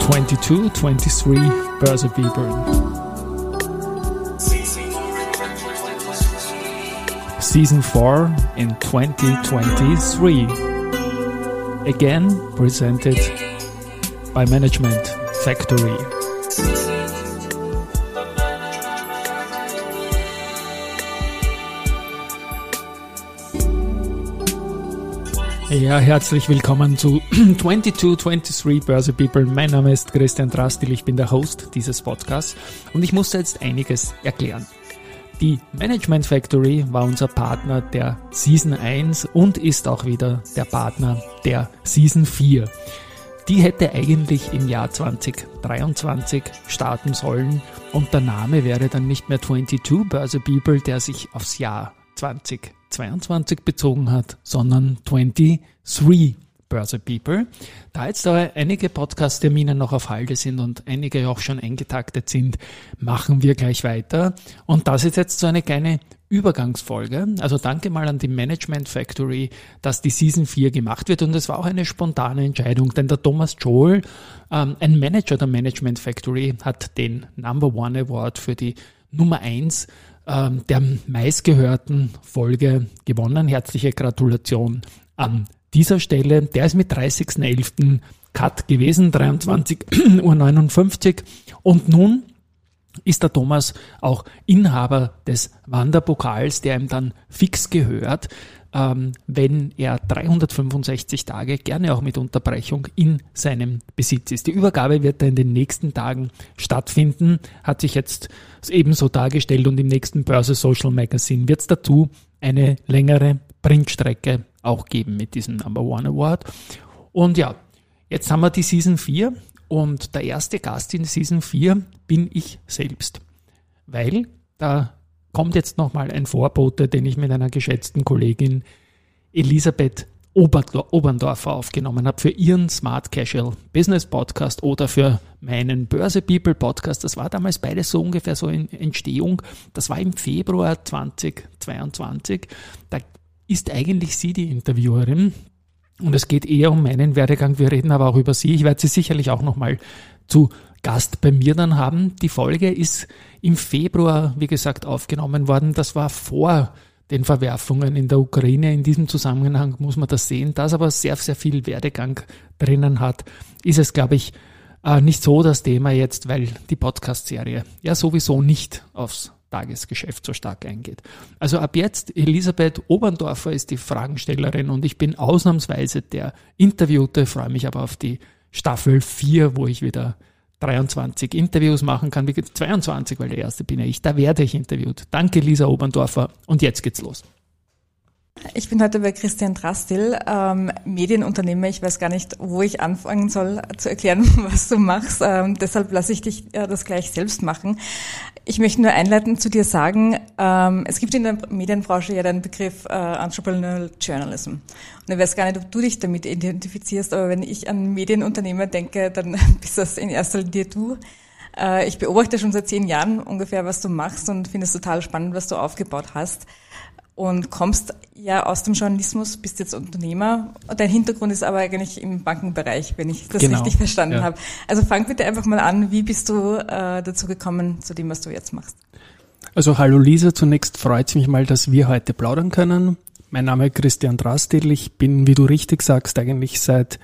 22, 23 Börse Bibeln. Season 4 in 2023. Again presented by Management Factory. Ja, herzlich willkommen zu 2223 Börse People. Mein Name ist Christian Drastil, ich bin der Host dieses Podcasts und ich musste jetzt einiges erklären. Die Management Factory war unser Partner der Season 1 und ist auch wieder der Partner der Season 4. Die hätte eigentlich im Jahr 2023 starten sollen und der Name wäre dann nicht mehr 22 Börse People, der sich aufs Jahr 2022 bezogen hat, sondern 23 Börse People. Da jetzt aber einige Podcast-Termine noch auf Halde sind und einige auch schon eingetaktet sind, machen wir gleich weiter. Und das ist jetzt so eine kleine Übergangsfolge. Also danke mal an die Management Factory, dass die Season 4 gemacht wird. Und es war auch eine spontane Entscheidung, denn der Thomas Joel, ähm, ein Manager der Management Factory, hat den Number One Award für die Nummer 1 ähm, der meistgehörten Folge gewonnen. Herzliche Gratulation an dieser Stelle. Der ist mit 30.11. Cut gewesen, 23.59 Uhr. Und nun ist der Thomas auch Inhaber des Wanderpokals, der ihm dann fix gehört ähm, wenn er 365 Tage, gerne auch mit Unterbrechung, in seinem Besitz ist. Die Übergabe wird in den nächsten Tagen stattfinden, hat sich jetzt ebenso dargestellt und im nächsten Börse Social Magazine wird es dazu eine längere Printstrecke auch geben mit diesem Number One Award. Und ja, jetzt haben wir die Season 4 und der erste Gast in Season 4 bin ich selbst, weil da kommt jetzt nochmal ein Vorbote, den ich mit einer geschätzten Kollegin Elisabeth Oberndorfer aufgenommen habe für ihren Smart Casual Business Podcast oder für meinen Börse People Podcast. Das war damals beides so ungefähr so in Entstehung. Das war im Februar 2022. Da ist eigentlich sie die Interviewerin. Und es geht eher um meinen Werdegang. Wir reden aber auch über sie. Ich werde sie sicherlich auch nochmal zu Gast bei mir dann haben. Die Folge ist im Februar, wie gesagt, aufgenommen worden. Das war vor den Verwerfungen in der Ukraine. In diesem Zusammenhang muss man das sehen. Das aber sehr, sehr viel Werdegang drinnen hat, ist es, glaube ich, äh, nicht so das Thema jetzt, weil die Podcast-Serie ja sowieso nicht aufs Tagesgeschäft so stark eingeht. Also ab jetzt, Elisabeth Oberndorfer ist die Fragenstellerin und ich bin ausnahmsweise der Interviewte, freue mich aber auf die Staffel 4, wo ich wieder 23 Interviews machen kann, wie 22, weil der erste bin ja ich, da werde ich interviewt. Danke Lisa Oberndorfer und jetzt geht's los. Ich bin heute bei Christian Drastil, ähm, Medienunternehmer. Ich weiß gar nicht, wo ich anfangen soll zu erklären, was du machst. Ähm, deshalb lasse ich dich äh, das gleich selbst machen. Ich möchte nur einleitend zu dir sagen, ähm, es gibt in der Medienbranche ja den Begriff äh, Entrepreneurial Journalism. Und ich weiß gar nicht, ob du dich damit identifizierst, aber wenn ich an Medienunternehmer denke, dann bist das in erster Linie du. Äh, ich beobachte schon seit zehn Jahren ungefähr, was du machst und finde es total spannend, was du aufgebaut hast und kommst ja aus dem Journalismus, bist jetzt Unternehmer. Dein Hintergrund ist aber eigentlich im Bankenbereich, wenn ich das genau. richtig verstanden ja. habe. Also fang bitte einfach mal an, wie bist du äh, dazu gekommen, zu dem, was du jetzt machst? Also hallo Lisa, zunächst freut es mich mal, dass wir heute plaudern können. Mein Name ist Christian Drastil, ich bin, wie du richtig sagst, eigentlich seit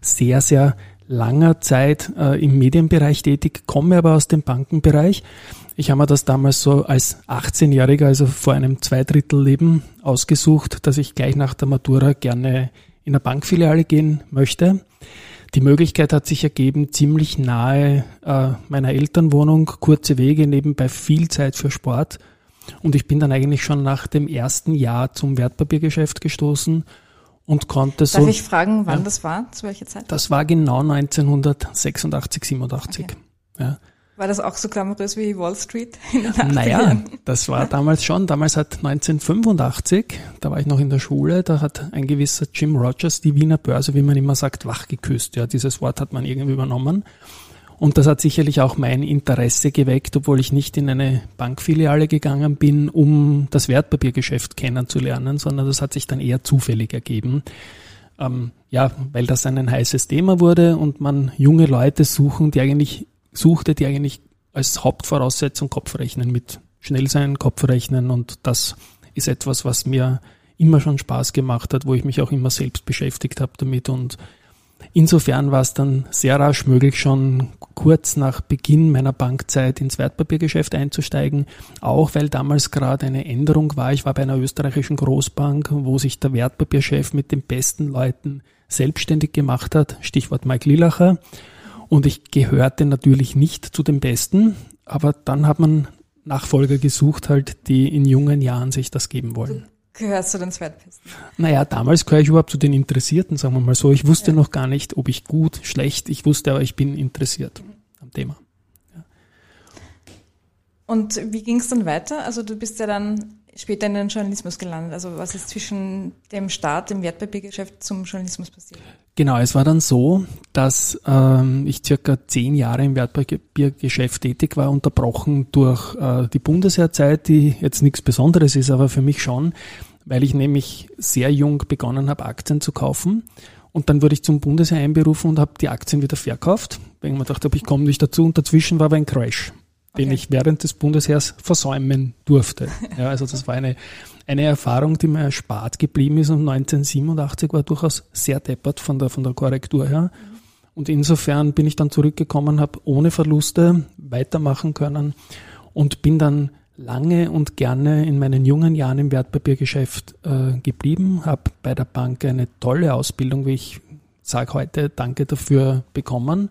sehr, sehr langer Zeit äh, im Medienbereich tätig, komme aber aus dem Bankenbereich ich habe mir das damals so als 18-Jähriger, also vor einem Zweidrittelleben, ausgesucht, dass ich gleich nach der Matura gerne in eine Bankfiliale gehen möchte. Die Möglichkeit hat sich ergeben, ziemlich nahe äh, meiner Elternwohnung, kurze Wege, nebenbei viel Zeit für Sport. Und ich bin dann eigentlich schon nach dem ersten Jahr zum Wertpapiergeschäft gestoßen und konnte Darf so. Darf ich fragen, wann ja, das war? Zu welcher Zeit? Das war genau 1986, 87. Okay. Ja. War das auch so glamourös wie Wall Street? naja, das war damals schon. Damals hat 1985, da war ich noch in der Schule, da hat ein gewisser Jim Rogers die Wiener Börse, wie man immer sagt, wachgeküsst. Ja, dieses Wort hat man irgendwie übernommen. Und das hat sicherlich auch mein Interesse geweckt, obwohl ich nicht in eine Bankfiliale gegangen bin, um das Wertpapiergeschäft kennenzulernen, sondern das hat sich dann eher zufällig ergeben. ähm, ja, weil das ein heißes Thema wurde und man junge Leute suchen, die eigentlich suchte, die eigentlich als Hauptvoraussetzung Kopfrechnen mit schnell sein, Kopfrechnen und das ist etwas, was mir immer schon Spaß gemacht hat, wo ich mich auch immer selbst beschäftigt habe damit und insofern war es dann sehr rasch möglich, schon kurz nach Beginn meiner Bankzeit ins Wertpapiergeschäft einzusteigen, auch weil damals gerade eine Änderung war. Ich war bei einer österreichischen Großbank, wo sich der Wertpapierchef mit den besten Leuten selbstständig gemacht hat, Stichwort Mike Lillacher. Und ich gehörte natürlich nicht zu den Besten, aber dann hat man Nachfolger gesucht, halt, die in jungen Jahren sich das geben wollen. Du gehörst zu den Zweitbesten? Naja, damals gehöre ich überhaupt zu den Interessierten, sagen wir mal so. Ich wusste ja. noch gar nicht, ob ich gut, schlecht, ich wusste aber, ich bin interessiert am Thema. Ja. Und wie ging es dann weiter? Also du bist ja dann später in den Journalismus gelandet. Also was ist zwischen dem Start im Wertpapiergeschäft zum Journalismus passiert? Genau, es war dann so, dass ähm, ich circa zehn Jahre im Wertpapiergeschäft tätig war, unterbrochen durch äh, die Bundesheerzeit, die jetzt nichts Besonderes ist, aber für mich schon, weil ich nämlich sehr jung begonnen habe, Aktien zu kaufen. Und dann wurde ich zum Bundesheer einberufen und habe die Aktien wieder verkauft, weil ich mir gedacht habe, ich komme nicht dazu. Und dazwischen war aber ein Crash den ich während des Bundesheers versäumen durfte. Ja, also das war eine, eine Erfahrung, die mir erspart geblieben ist und 1987 war durchaus sehr deppert von der, von der Korrektur her. Und insofern bin ich dann zurückgekommen, habe ohne Verluste weitermachen können und bin dann lange und gerne in meinen jungen Jahren im Wertpapiergeschäft äh, geblieben, habe bei der Bank eine tolle Ausbildung, wie ich sage heute, danke dafür bekommen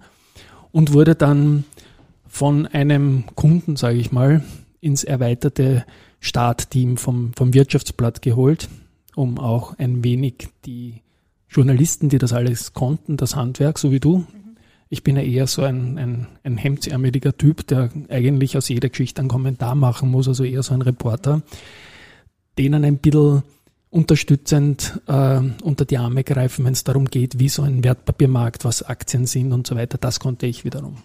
und wurde dann von einem Kunden, sage ich mal, ins erweiterte Startteam vom, vom Wirtschaftsblatt geholt, um auch ein wenig die Journalisten, die das alles konnten, das Handwerk, so wie du. Ich bin ja eher so ein, ein, ein hemdsärmeliger Typ, der eigentlich aus jeder Geschichte einen Kommentar machen muss, also eher so ein Reporter, denen ein bisschen unterstützend äh, unter die Arme greifen, wenn es darum geht, wie so ein Wertpapiermarkt, was Aktien sind und so weiter. Das konnte ich wiederum.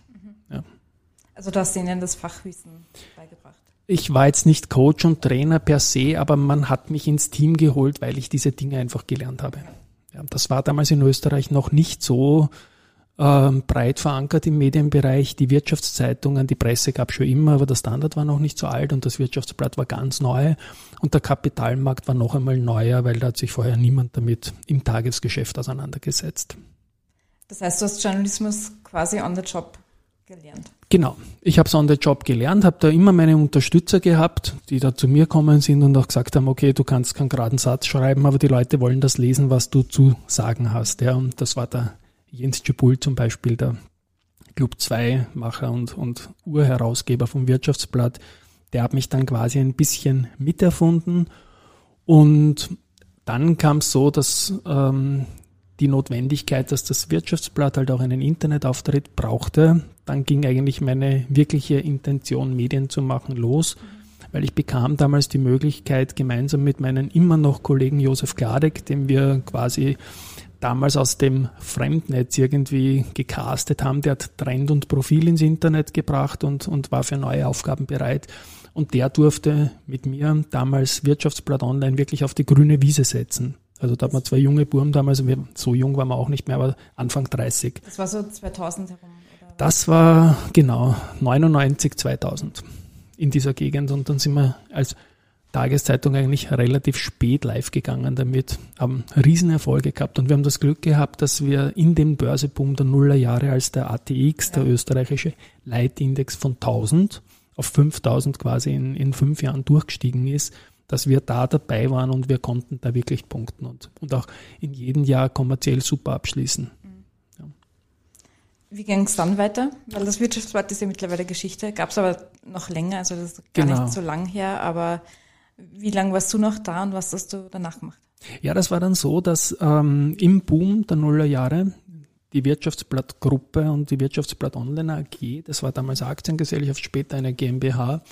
Also du hast ihnen das Fachwissen beigebracht. Ich war jetzt nicht Coach und Trainer per se, aber man hat mich ins Team geholt, weil ich diese Dinge einfach gelernt habe. Ja, das war damals in Österreich noch nicht so ähm, breit verankert im Medienbereich. Die Wirtschaftszeitungen, die Presse gab schon immer, aber der Standard war noch nicht so alt und das Wirtschaftsblatt war ganz neu und der Kapitalmarkt war noch einmal neuer, weil da hat sich vorher niemand damit im Tagesgeschäft auseinandergesetzt. Das heißt, du hast Journalismus quasi on the job gelernt. Genau. Ich habe es on the job gelernt, habe da immer meine Unterstützer gehabt, die da zu mir kommen sind und auch gesagt haben, okay, du kannst keinen geraden Satz schreiben, aber die Leute wollen das lesen, was du zu sagen hast. Ja, und das war der Jens Tschibul zum Beispiel, der Club 2 Macher und, und Urherausgeber vom Wirtschaftsblatt. Der hat mich dann quasi ein bisschen miterfunden und dann kam es so, dass ähm, die Notwendigkeit, dass das Wirtschaftsblatt halt auch einen Internetauftritt brauchte. Dann ging eigentlich meine wirkliche Intention, Medien zu machen, los, weil ich bekam damals die Möglichkeit, gemeinsam mit meinem immer noch Kollegen Josef Gladek, dem wir quasi damals aus dem Fremdnetz irgendwie gecastet haben, der hat Trend und Profil ins Internet gebracht und, und war für neue Aufgaben bereit. Und der durfte mit mir damals Wirtschaftsblatt Online wirklich auf die grüne Wiese setzen. Also da hat man zwei junge Buben damals, so jung waren wir auch nicht mehr, aber Anfang 30. Das war so 2000 herum? Oder? Das war genau 99, 2000 in dieser Gegend und dann sind wir als Tageszeitung eigentlich relativ spät live gegangen damit, haben Riesenerfolge gehabt und wir haben das Glück gehabt, dass wir in dem Börseboom der Nullerjahre als der ATX, ja. der österreichische Leitindex von 1000 auf 5000 quasi in, in fünf Jahren durchgestiegen ist, dass wir da dabei waren und wir konnten da wirklich punkten und, und auch in jedem Jahr kommerziell super abschließen. Ja. Wie ging es dann weiter? Weil das Wirtschaftsblatt ist ja mittlerweile Geschichte, gab es aber noch länger, also das ist gar genau. nicht so lang her, aber wie lange warst du noch da und was hast du danach gemacht? Ja, das war dann so, dass ähm, im Boom der Nullerjahre die Wirtschaftsblattgruppe und die Wirtschaftsblatt Online AG, das war damals Aktiengesellschaft, später eine GmbH,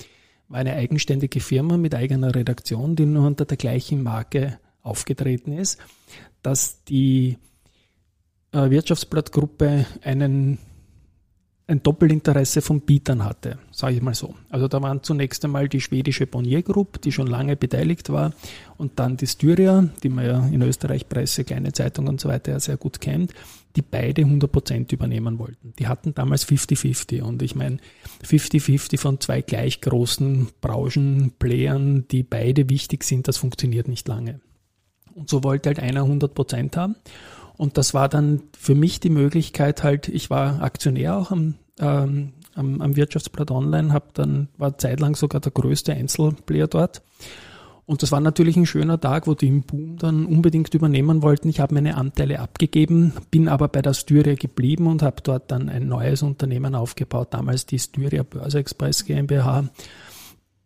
war eine eigenständige Firma mit eigener Redaktion, die nur unter der gleichen Marke aufgetreten ist, dass die äh, Wirtschaftsblattgruppe einen ein Doppelinteresse von Bietern hatte, sage ich mal so. Also da waren zunächst einmal die schwedische Bonnier Group, die schon lange beteiligt war, und dann die Styria, die man ja in Österreich Presse, kleine Zeitung und so weiter ja sehr gut kennt, die beide 100 Prozent übernehmen wollten. Die hatten damals 50-50 und ich meine 50-50 von zwei gleich großen Branchenplayern, die beide wichtig sind, das funktioniert nicht lange. Und so wollte halt einer 100 Prozent haben. Und das war dann für mich die Möglichkeit halt, ich war Aktionär auch am, ähm, am, am Wirtschaftsblatt Online, hab dann, war zeitlang sogar der größte Einzelplayer dort. Und das war natürlich ein schöner Tag, wo die im Boom dann unbedingt übernehmen wollten. Ich habe meine Anteile abgegeben, bin aber bei der Styria geblieben und habe dort dann ein neues Unternehmen aufgebaut, damals die Styria Börse Express GmbH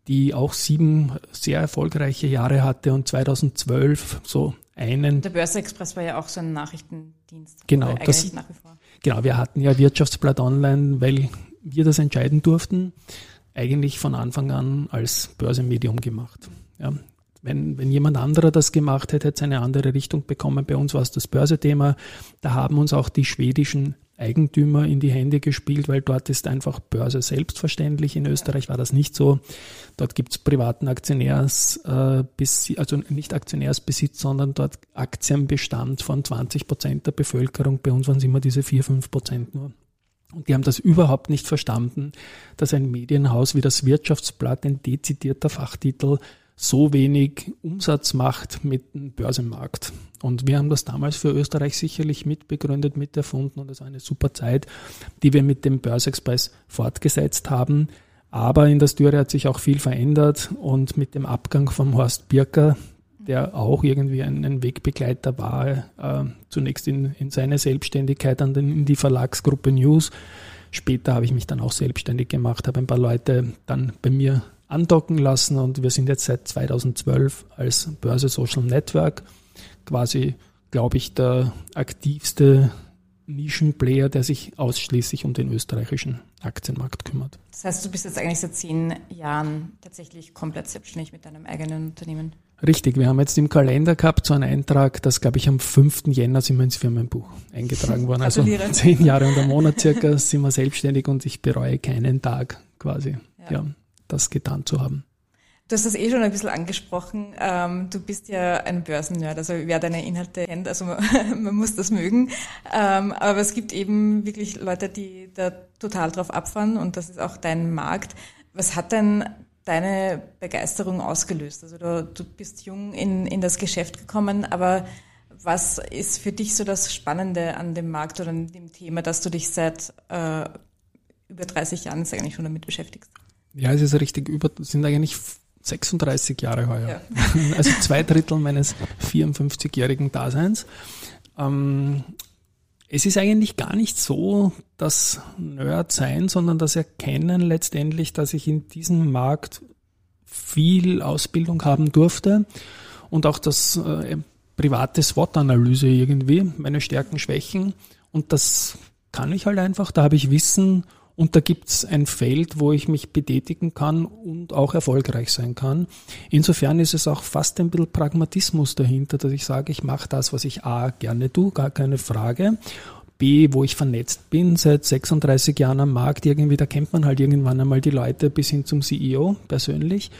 die auch sieben sehr erfolgreiche Jahre hatte und 2012 so einen. Der Börse Express war ja auch so ein Nachrichtendienst. Genau, das, genau, wir hatten ja Wirtschaftsblatt Online, weil wir das entscheiden durften, eigentlich von Anfang an als Börsenmedium gemacht. Ja, wenn, wenn jemand anderer das gemacht hätte, hätte es eine andere Richtung bekommen. Bei uns war es das Börsethema. Da haben uns auch die schwedischen Eigentümer in die Hände gespielt, weil dort ist einfach Börse selbstverständlich. In Österreich war das nicht so. Dort gibt es privaten Aktionärs, äh, also nicht Aktionärsbesitz, sondern dort Aktienbestand von 20 Prozent der Bevölkerung. Bei uns waren es immer diese 4, 5 Prozent nur. Und die haben das überhaupt nicht verstanden, dass ein Medienhaus wie das Wirtschaftsblatt ein dezidierter Fachtitel so wenig Umsatz macht mit dem Börsenmarkt. Und wir haben das damals für Österreich sicherlich mitbegründet, miterfunden und das war eine super Zeit, die wir mit dem Börsexpress fortgesetzt haben. Aber in der Styre hat sich auch viel verändert und mit dem Abgang von Horst Birker, der auch irgendwie ein, ein Wegbegleiter war, äh, zunächst in, in seine Selbstständigkeit, dann in die Verlagsgruppe News. Später habe ich mich dann auch selbstständig gemacht, habe ein paar Leute dann bei mir andocken lassen und wir sind jetzt seit 2012 als Börse Social Network quasi, glaube ich, der aktivste Nischenplayer, der sich ausschließlich um den österreichischen Aktienmarkt kümmert. Das heißt, du bist jetzt eigentlich seit zehn Jahren tatsächlich komplett selbstständig mit deinem eigenen Unternehmen. Richtig, wir haben jetzt im Kalender gehabt so einen Eintrag, das glaube ich am 5. Jänner sind wir ins Firmenbuch eingetragen worden. Also zehn Jahre und ein Monat circa sind wir selbstständig und ich bereue keinen Tag quasi. ja. ja das getan zu haben. Du hast das eh schon ein bisschen angesprochen. Ähm, du bist ja ein Börsennerd, also wer deine Inhalte kennt, also man, muss das mögen. Ähm, aber es gibt eben wirklich Leute, die da total drauf abfahren und das ist auch dein Markt. Was hat denn deine Begeisterung ausgelöst? Also du, du bist jung in, in das Geschäft gekommen, aber was ist für dich so das Spannende an dem Markt oder an dem Thema, dass du dich seit äh, über 30 Jahren eigentlich schon damit beschäftigst? Ja, es ist richtig über, sind eigentlich 36 Jahre heuer. Ja. Also zwei Drittel meines 54-jährigen Daseins. Ähm, es ist eigentlich gar nicht so das Nerd sein, sondern das Erkennen letztendlich, dass ich in diesem Markt viel Ausbildung haben durfte und auch das äh, private SWOT-Analyse irgendwie, meine Stärken, Schwächen und das kann ich halt einfach, da habe ich Wissen und da gibt's ein Feld, wo ich mich betätigen kann und auch erfolgreich sein kann. Insofern ist es auch fast ein bisschen Pragmatismus dahinter, dass ich sage, ich mache das, was ich A gerne tue, gar keine Frage. B, wo ich vernetzt bin, seit 36 Jahren am Markt, irgendwie, da kennt man halt irgendwann einmal die Leute bis hin zum CEO persönlich.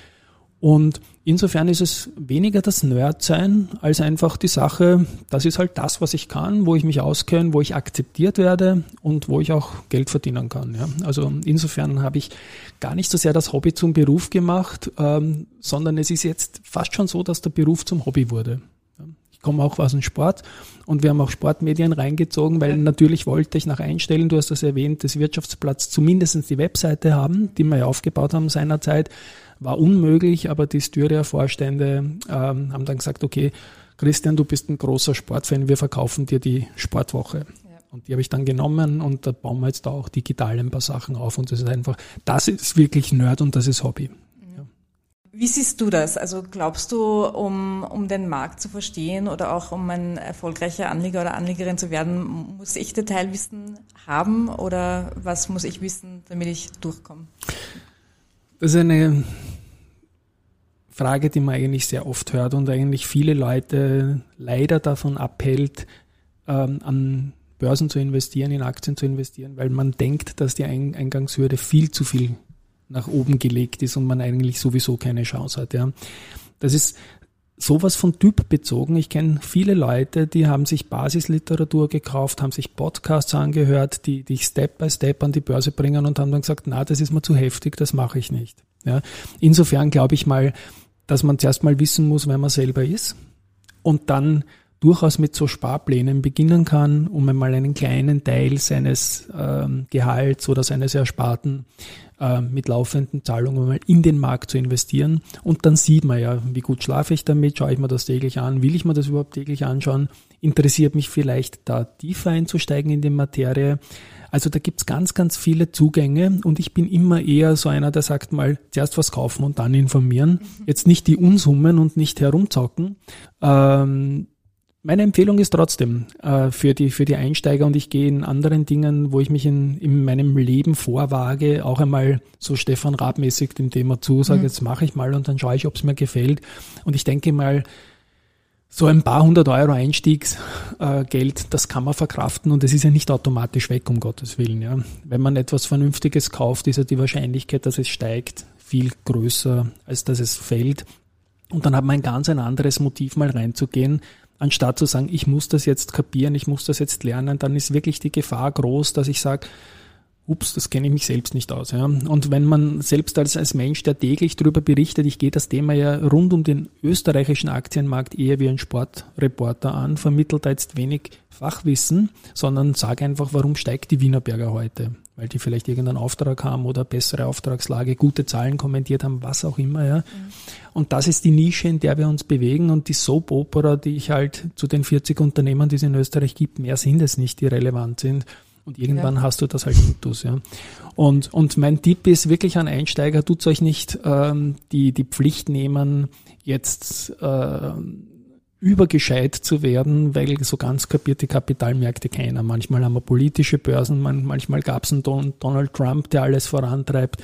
Und insofern ist es weniger das Nerd-Sein als einfach die Sache, das ist halt das, was ich kann, wo ich mich auskenne, wo ich akzeptiert werde und wo ich auch Geld verdienen kann. Ja. Also insofern habe ich gar nicht so sehr das Hobby zum Beruf gemacht, ähm, sondern es ist jetzt fast schon so, dass der Beruf zum Hobby wurde. Ich komme auch aus dem Sport und wir haben auch Sportmedien reingezogen, weil natürlich wollte ich nach Einstellen, du hast das erwähnt, des Wirtschaftsplatz zumindest die Webseite haben, die wir ja aufgebaut haben seinerzeit war unmöglich, aber die Styria-Vorstände ähm, haben dann gesagt, okay, Christian, du bist ein großer Sportfan, wir verkaufen dir die Sportwoche. Ja. Und die habe ich dann genommen und da bauen wir jetzt da auch digital ein paar Sachen auf und das ist einfach, das ist wirklich Nerd und das ist Hobby. Mhm. Wie siehst du das? Also glaubst du, um, um den Markt zu verstehen oder auch um ein erfolgreicher Anleger oder Anlegerin zu werden, muss ich Detailwissen haben oder was muss ich wissen, damit ich durchkomme? Das ist eine Frage, die man eigentlich sehr oft hört und eigentlich viele Leute leider davon abhält, ähm, an Börsen zu investieren, in Aktien zu investieren, weil man denkt, dass die Eingangshürde viel zu viel nach oben gelegt ist und man eigentlich sowieso keine Chance hat. Ja. Das ist sowas von Typ bezogen. Ich kenne viele Leute, die haben sich Basisliteratur gekauft, haben sich Podcasts angehört, die dich Step by Step an die Börse bringen und haben dann gesagt, na, das ist mir zu heftig, das mache ich nicht. Ja. Insofern glaube ich mal, dass man zuerst mal wissen muss, wer man selber ist und dann durchaus mit so Sparplänen beginnen kann, um einmal einen kleinen Teil seines ähm, Gehalts oder seines Ersparten äh, mit laufenden Zahlungen mal in den Markt zu investieren. Und dann sieht man ja, wie gut schlafe ich damit, schaue ich mir das täglich an, will ich mir das überhaupt täglich anschauen, interessiert mich vielleicht da tiefer einzusteigen in die Materie. Also da gibt's ganz, ganz viele Zugänge und ich bin immer eher so einer, der sagt mal, zuerst was kaufen und dann informieren. Jetzt nicht die Unsummen und nicht herumzocken. Ähm, meine Empfehlung ist trotzdem äh, für, die, für die Einsteiger und ich gehe in anderen Dingen, wo ich mich in, in meinem Leben vorwage, auch einmal so Stefan Raab-mäßig dem Thema zu, sage, mhm. jetzt mache ich mal und dann schaue ich, ob es mir gefällt. Und ich denke mal, so ein paar hundert Euro Einstiegsgeld, äh, das kann man verkraften und es ist ja nicht automatisch weg, um Gottes Willen. Ja. Wenn man etwas Vernünftiges kauft, ist ja die Wahrscheinlichkeit, dass es steigt, viel größer, als dass es fällt. Und dann hat man ein ganz ein anderes Motiv, mal reinzugehen anstatt zu sagen, ich muss das jetzt kapieren, ich muss das jetzt lernen, dann ist wirklich die Gefahr groß, dass ich sage, ups, das kenne ich mich selbst nicht aus. Ja. Und wenn man selbst als, als Mensch, der täglich darüber berichtet, ich gehe das Thema ja rund um den österreichischen Aktienmarkt eher wie ein Sportreporter an, vermittelt da jetzt wenig Fachwissen, sondern sage einfach, warum steigt die Wienerberger heute? Weil die vielleicht irgendeinen Auftrag haben oder bessere Auftragslage, gute Zahlen kommentiert haben, was auch immer. Ja. Mhm. Und das ist die Nische, in der wir uns bewegen und die Soap Opera, die ich halt zu den 40 Unternehmen, die es in Österreich gibt, mehr sind es nicht, die relevant sind und irgendwann ja. hast du das halt intus, ja. Und, und mein Tipp ist wirklich an Einsteiger, tut euch nicht ähm, die, die Pflicht nehmen, jetzt äh, übergescheit zu werden, weil so ganz kapierte Kapitalmärkte keiner. Manchmal haben wir politische Börsen, manchmal gab es einen Don, Donald Trump, der alles vorantreibt.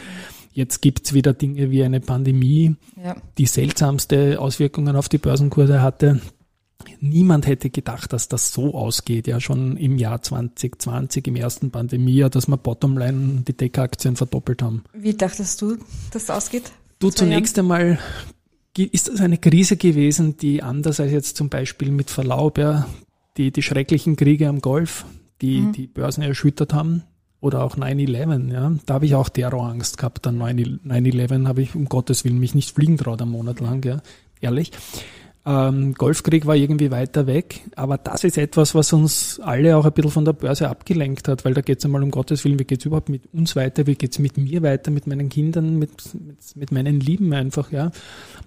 Jetzt gibt's wieder Dinge wie eine Pandemie, ja. die seltsamste Auswirkungen auf die Börsenkurse hatte niemand hätte gedacht, dass das so ausgeht, ja schon im Jahr 2020, im ersten Pandemiejahr, dass wir Bottomline die Tech-Aktien verdoppelt haben. Wie dachtest du, dass das ausgeht? Du, zunächst Jahren? einmal ist das eine Krise gewesen, die anders als jetzt zum Beispiel mit Verlaub, ja, die, die schrecklichen Kriege am Golf, die mhm. die Börsen erschüttert haben, oder auch 9-11, ja. Da habe ich auch Terrorangst gehabt. An 9-11 habe ich um Gottes Willen mich nicht fliegen traut, einen Monat lang, ja. Ehrlich. Ähm, Golfkrieg war irgendwie weiter weg, aber das ist etwas, was uns alle auch ein bisschen von der Börse abgelenkt hat, weil da geht es einmal um Gottes Willen, wie geht es überhaupt mit uns weiter, wie geht es mit mir weiter, mit meinen Kindern, mit, mit, mit meinen Lieben einfach, ja.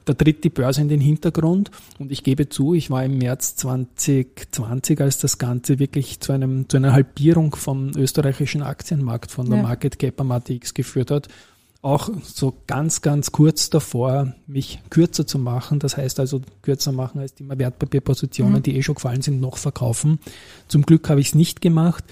Da tritt die Börse in den Hintergrund und ich gebe zu, ich war im März 2020, als das Ganze wirklich zu einem, zu einer Halbierung vom österreichischen Aktienmarkt, von der ja. Market Cap am ATX geführt hat auch so ganz, ganz kurz davor, mich kürzer zu machen. Das heißt also kürzer machen als immer Wertpapierpositionen, mhm. die eh schon gefallen sind, noch verkaufen. Zum Glück habe ich es nicht gemacht.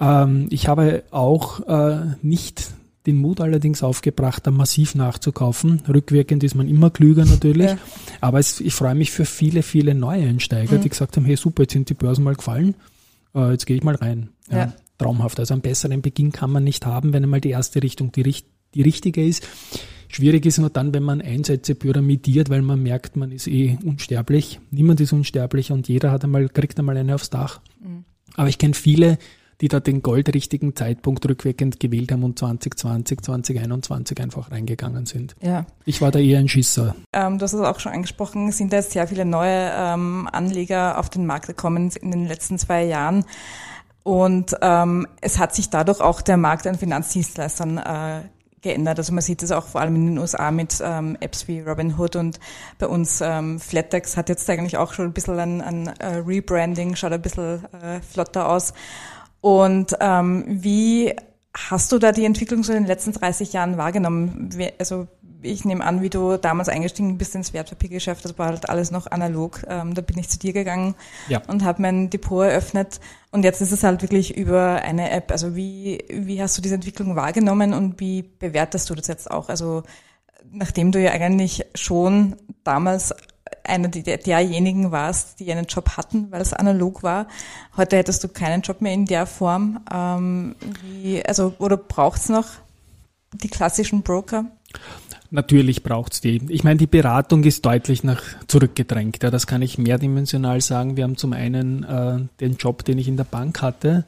Ähm, ich habe auch äh, nicht den Mut allerdings aufgebracht, da massiv nachzukaufen. Rückwirkend ist man immer klüger natürlich. Ja. Aber es, ich freue mich für viele, viele neue Einsteiger, mhm. die gesagt haben, hey super, jetzt sind die Börsen mal gefallen, äh, jetzt gehe ich mal rein. Ja, ja. Traumhaft. Also einen besseren Beginn kann man nicht haben, wenn einmal die erste Richtung die, Richtung die richtige ist. Schwierig ist nur dann, wenn man Einsätze pyramidiert, weil man merkt, man ist eh unsterblich. Niemand ist unsterblich und jeder hat einmal, kriegt einmal eine aufs Dach. Mhm. Aber ich kenne viele, die da den goldrichtigen Zeitpunkt rückwirkend gewählt haben und 2020, 2021 einfach reingegangen sind. Ja. Ich war da eher ein Schisser. Ähm, du hast es auch schon angesprochen, sind da jetzt sehr viele neue ähm, Anleger auf den Markt gekommen in den letzten zwei Jahren. Und ähm, es hat sich dadurch auch der Markt an Finanzdienstleistern äh, geändert. Also man sieht es auch vor allem in den USA mit ähm, Apps wie Robinhood und bei uns ähm, Flattex hat jetzt eigentlich auch schon ein bisschen ein, ein äh, Rebranding, schaut ein bisschen äh, flotter aus. Und ähm, wie hast du da die Entwicklung so in den letzten 30 Jahren wahrgenommen? Also ich nehme an, wie du damals eingestiegen bist ins Wertpapiergeschäft, das war halt alles noch analog. Ähm, da bin ich zu dir gegangen ja. und habe mein Depot eröffnet. Und jetzt ist es halt wirklich über eine App. Also wie, wie hast du diese Entwicklung wahrgenommen und wie bewertest du das jetzt auch? Also nachdem du ja eigentlich schon damals einer der, derjenigen warst, die einen Job hatten, weil es analog war. Heute hättest du keinen Job mehr in der Form. Ähm, wie, also, oder braucht's noch die klassischen Broker? Natürlich braucht's die. Ich meine, die Beratung ist deutlich nach zurückgedrängt. Ja, das kann ich mehrdimensional sagen. Wir haben zum einen äh, den Job, den ich in der Bank hatte,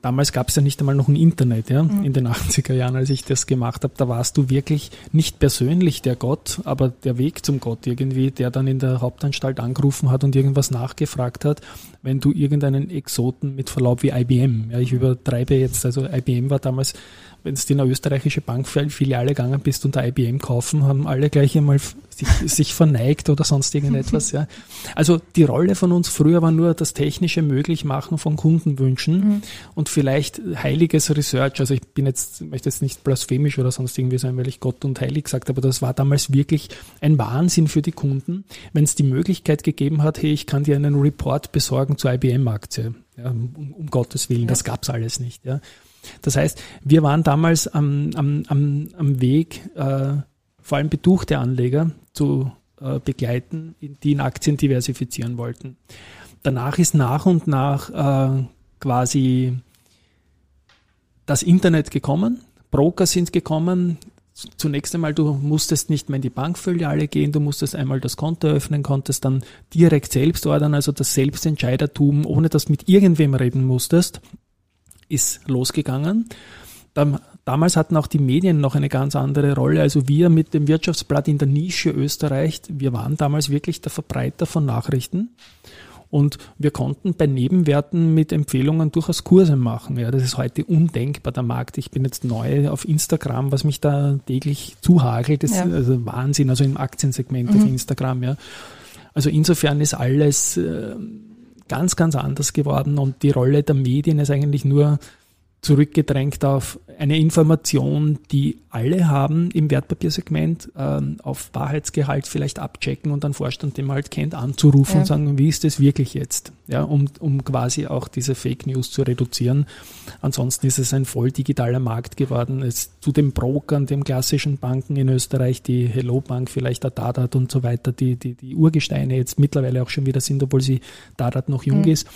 Damals gab es ja nicht einmal noch ein Internet, ja, mhm. in den 80er Jahren, als ich das gemacht habe. Da warst du wirklich nicht persönlich der Gott, aber der Weg zum Gott irgendwie, der dann in der Hauptanstalt angerufen hat und irgendwas nachgefragt hat, wenn du irgendeinen Exoten mit Verlaub wie IBM, ja, ich übertreibe jetzt, also IBM war damals wenn du in eine österreichische Bankfiliale gegangen bist und der IBM kaufen, haben alle gleich einmal sich, sich verneigt oder sonst irgendetwas. Ja. Also die Rolle von uns früher war nur das technische Möglichmachen von Kundenwünschen mhm. und vielleicht heiliges Research. Also ich bin jetzt, möchte jetzt nicht blasphemisch oder sonst irgendwie sein, weil ich Gott und heilig gesagt aber das war damals wirklich ein Wahnsinn für die Kunden, wenn es die Möglichkeit gegeben hat, hey, ich kann dir einen Report besorgen zur IBM-Aktie. Ja, um, um, Gottes Willen, ja. das gab's alles nicht. Ja. Das heißt, wir waren damals am, am, am, am Weg, äh, vor allem betuchte Anleger zu äh, begleiten, die in Aktien diversifizieren wollten. Danach ist nach und nach äh, quasi das Internet gekommen, Broker sind gekommen. Zunächst einmal, du musstest nicht mehr in die Bankfiliale gehen, du musstest einmal das Konto öffnen, konntest dann direkt selbst ordern, also das Selbstentscheidertum, ohne dass du mit irgendwem reden musstest ist losgegangen. Damals hatten auch die Medien noch eine ganz andere Rolle. Also wir mit dem Wirtschaftsblatt in der Nische Österreich, wir waren damals wirklich der Verbreiter von Nachrichten. Und wir konnten bei Nebenwerten mit Empfehlungen durchaus Kurse machen. Ja, das ist heute undenkbar, der Markt. Ich bin jetzt neu auf Instagram, was mich da täglich zuhagelt. Das ja. ist also Wahnsinn, also im Aktiensegment mhm. auf Instagram, ja. Also insofern ist alles, äh, ganz, ganz anders geworden und die Rolle der Medien ist eigentlich nur zurückgedrängt auf eine Information, die alle haben im Wertpapiersegment, ähm, auf Wahrheitsgehalt vielleicht abchecken und dann Vorstand, den man halt kennt, anzurufen ja. und sagen, wie ist das wirklich jetzt? Ja, um, um quasi auch diese Fake News zu reduzieren. Ansonsten ist es ein voll digitaler Markt geworden. Es, zu den Brokern, den klassischen Banken in Österreich, die Hello Bank, vielleicht der Dadat und so weiter, die, die, die Urgesteine jetzt mittlerweile auch schon wieder sind, obwohl sie Dadat noch jung mhm. ist,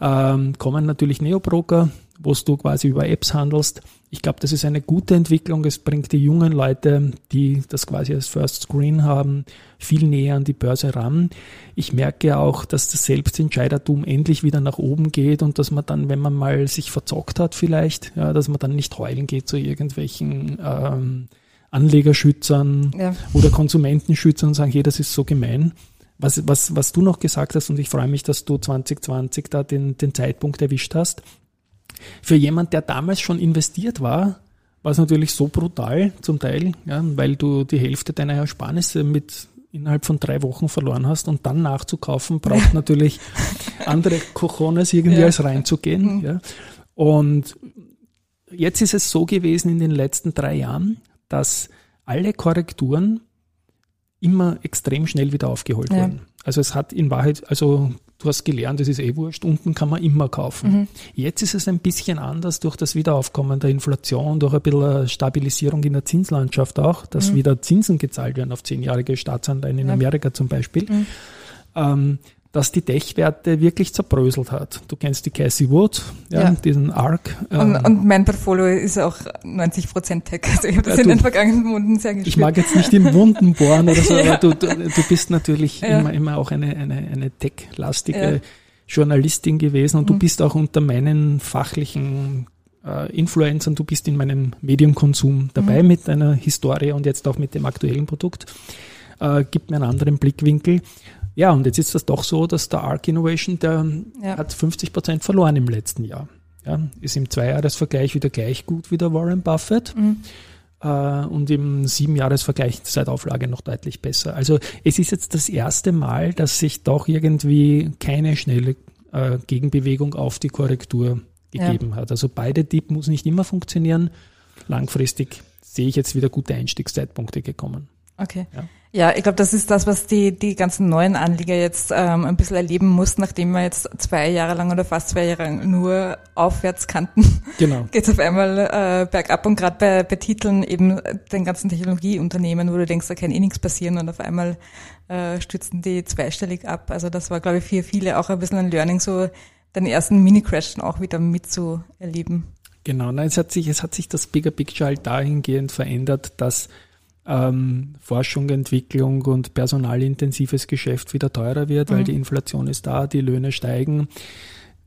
ähm, kommen natürlich Neobroker, wo du quasi über Apps handelst. Ich glaube, das ist eine gute Entwicklung. Es bringt die jungen Leute, die das quasi als First Screen haben, viel näher an die Börse ran. Ich merke auch, dass das Selbstentscheidertum endlich wieder nach oben geht und dass man dann, wenn man mal sich verzockt hat vielleicht, ja, dass man dann nicht heulen geht zu irgendwelchen ähm, Anlegerschützern ja. oder Konsumentenschützern und sagen, hey, das ist so gemein. Was, was, was du noch gesagt hast, und ich freue mich, dass du 2020 da den, den Zeitpunkt erwischt hast, für jemand, der damals schon investiert war, war es natürlich so brutal zum Teil, ja, weil du die Hälfte deiner Ersparnisse mit innerhalb von drei Wochen verloren hast und dann nachzukaufen, braucht natürlich andere Cojones irgendwie ja. als reinzugehen. Mhm. Ja. Und jetzt ist es so gewesen in den letzten drei Jahren, dass alle Korrekturen immer extrem schnell wieder aufgeholt ja. wurden. Also es hat in Wahrheit, also du hast gelernt, es ist eh wurscht, unten kann man immer kaufen. Mhm. Jetzt ist es ein bisschen anders durch das Wiederaufkommen der Inflation, durch ein bisschen Stabilisierung in der Zinslandschaft auch, dass mhm. wieder Zinsen gezahlt werden auf zehnjährige Staatsanleihen in ja. Amerika zum Beispiel. Mhm. Ähm, dass die Tech-Werte wirklich zerbröselt hat. Du kennst die Cassie Wood, ja, ja. diesen ARC. Ähm, und, und, mein Portfolio ist auch 90 Prozent Tech. Also ich habe das ja, in den vergangenen Monaten sehr gespielt. Ich mag jetzt nicht in Wunden bohren oder so, aber du, du, du bist natürlich immer, immer auch eine, eine, eine tech-lastige Journalistin gewesen und mhm. du bist auch unter meinen fachlichen äh, Influencern, du bist in meinem Medienkonsum dabei mhm. mit deiner Historie und jetzt auch mit dem aktuellen Produkt. Äh, gibt mir einen anderen Blickwinkel. Ja, und jetzt ist das doch so, dass der ARC Innovation, der ja. hat 50 Prozent verloren im letzten Jahr. Ja, ist im Zweijahresvergleich wieder gleich gut wie der Warren Buffett. Mhm. Äh, und im Siebenjahresvergleich seit Auflage noch deutlich besser. Also es ist jetzt das erste Mal, dass sich doch irgendwie keine schnelle äh, Gegenbewegung auf die Korrektur gegeben ja. hat. Also beide Tipp muss nicht immer funktionieren. Langfristig sehe ich jetzt wieder gute Einstiegszeitpunkte gekommen. Okay. Ja. Ja, ich glaube, das ist das, was die, die ganzen neuen Anleger jetzt ähm, ein bisschen erleben mussten, nachdem wir jetzt zwei Jahre lang oder fast zwei Jahre lang nur aufwärts kannten. Genau. Geht es auf einmal äh, bergab und gerade bei, bei Titeln eben den ganzen Technologieunternehmen, wo du denkst, da kann eh nichts passieren und auf einmal äh, stützen die zweistellig ab. Also das war, glaube ich, für viele auch ein bisschen ein Learning, so den ersten Mini-Crash auch wieder mitzuerleben. Genau, nein, es hat sich, es hat sich das Bigger Picture halt dahingehend verändert, dass ähm, Forschung, Entwicklung und personalintensives Geschäft wieder teurer wird, mhm. weil die Inflation ist da, die Löhne steigen.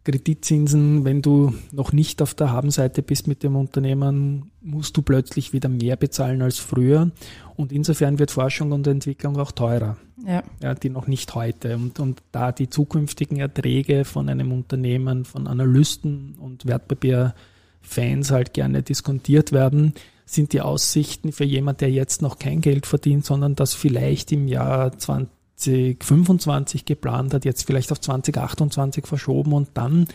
Kreditzinsen, wenn du noch nicht auf der Habenseite bist mit dem Unternehmen, musst du plötzlich wieder mehr bezahlen als früher. Und insofern wird Forschung und Entwicklung auch teurer. Ja. ja die noch nicht heute. Und, und da die zukünftigen Erträge von einem Unternehmen, von Analysten und Wertpapierfans halt gerne diskontiert werden, sind die Aussichten für jemand, der jetzt noch kein Geld verdient, sondern das vielleicht im Jahr 2025 geplant hat, jetzt vielleicht auf 2028 verschoben und dann